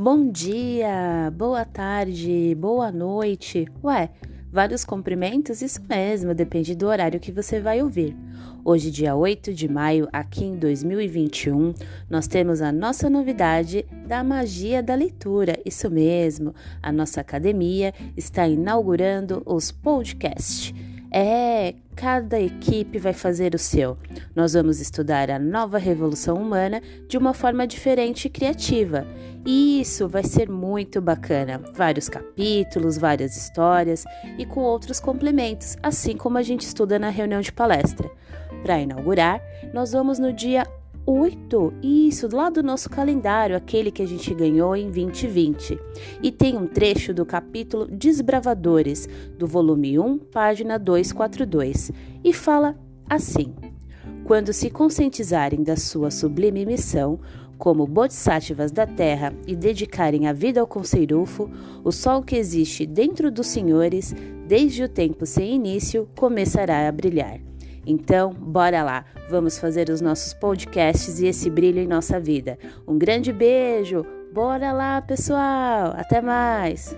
Bom dia, boa tarde, boa noite. Ué, vários cumprimentos? Isso mesmo, depende do horário que você vai ouvir. Hoje, dia 8 de maio, aqui em 2021, nós temos a nossa novidade da magia da leitura. Isso mesmo, a nossa academia está inaugurando os podcasts. É, cada equipe vai fazer o seu. Nós vamos estudar a nova revolução humana de uma forma diferente e criativa. E isso vai ser muito bacana. Vários capítulos, várias histórias e com outros complementos, assim como a gente estuda na reunião de palestra. Para inaugurar, nós vamos no dia 8, isso, lá do nosso calendário, aquele que a gente ganhou em 2020. E tem um trecho do capítulo Desbravadores, do volume 1, página 242, e fala assim: Quando se conscientizarem da sua sublime missão, como bodhisattvas da terra e dedicarem a vida ao conceirufo, o sol que existe dentro dos senhores, desde o tempo sem início, começará a brilhar. Então, bora lá, vamos fazer os nossos podcasts e esse brilho em nossa vida. Um grande beijo, bora lá, pessoal! Até mais!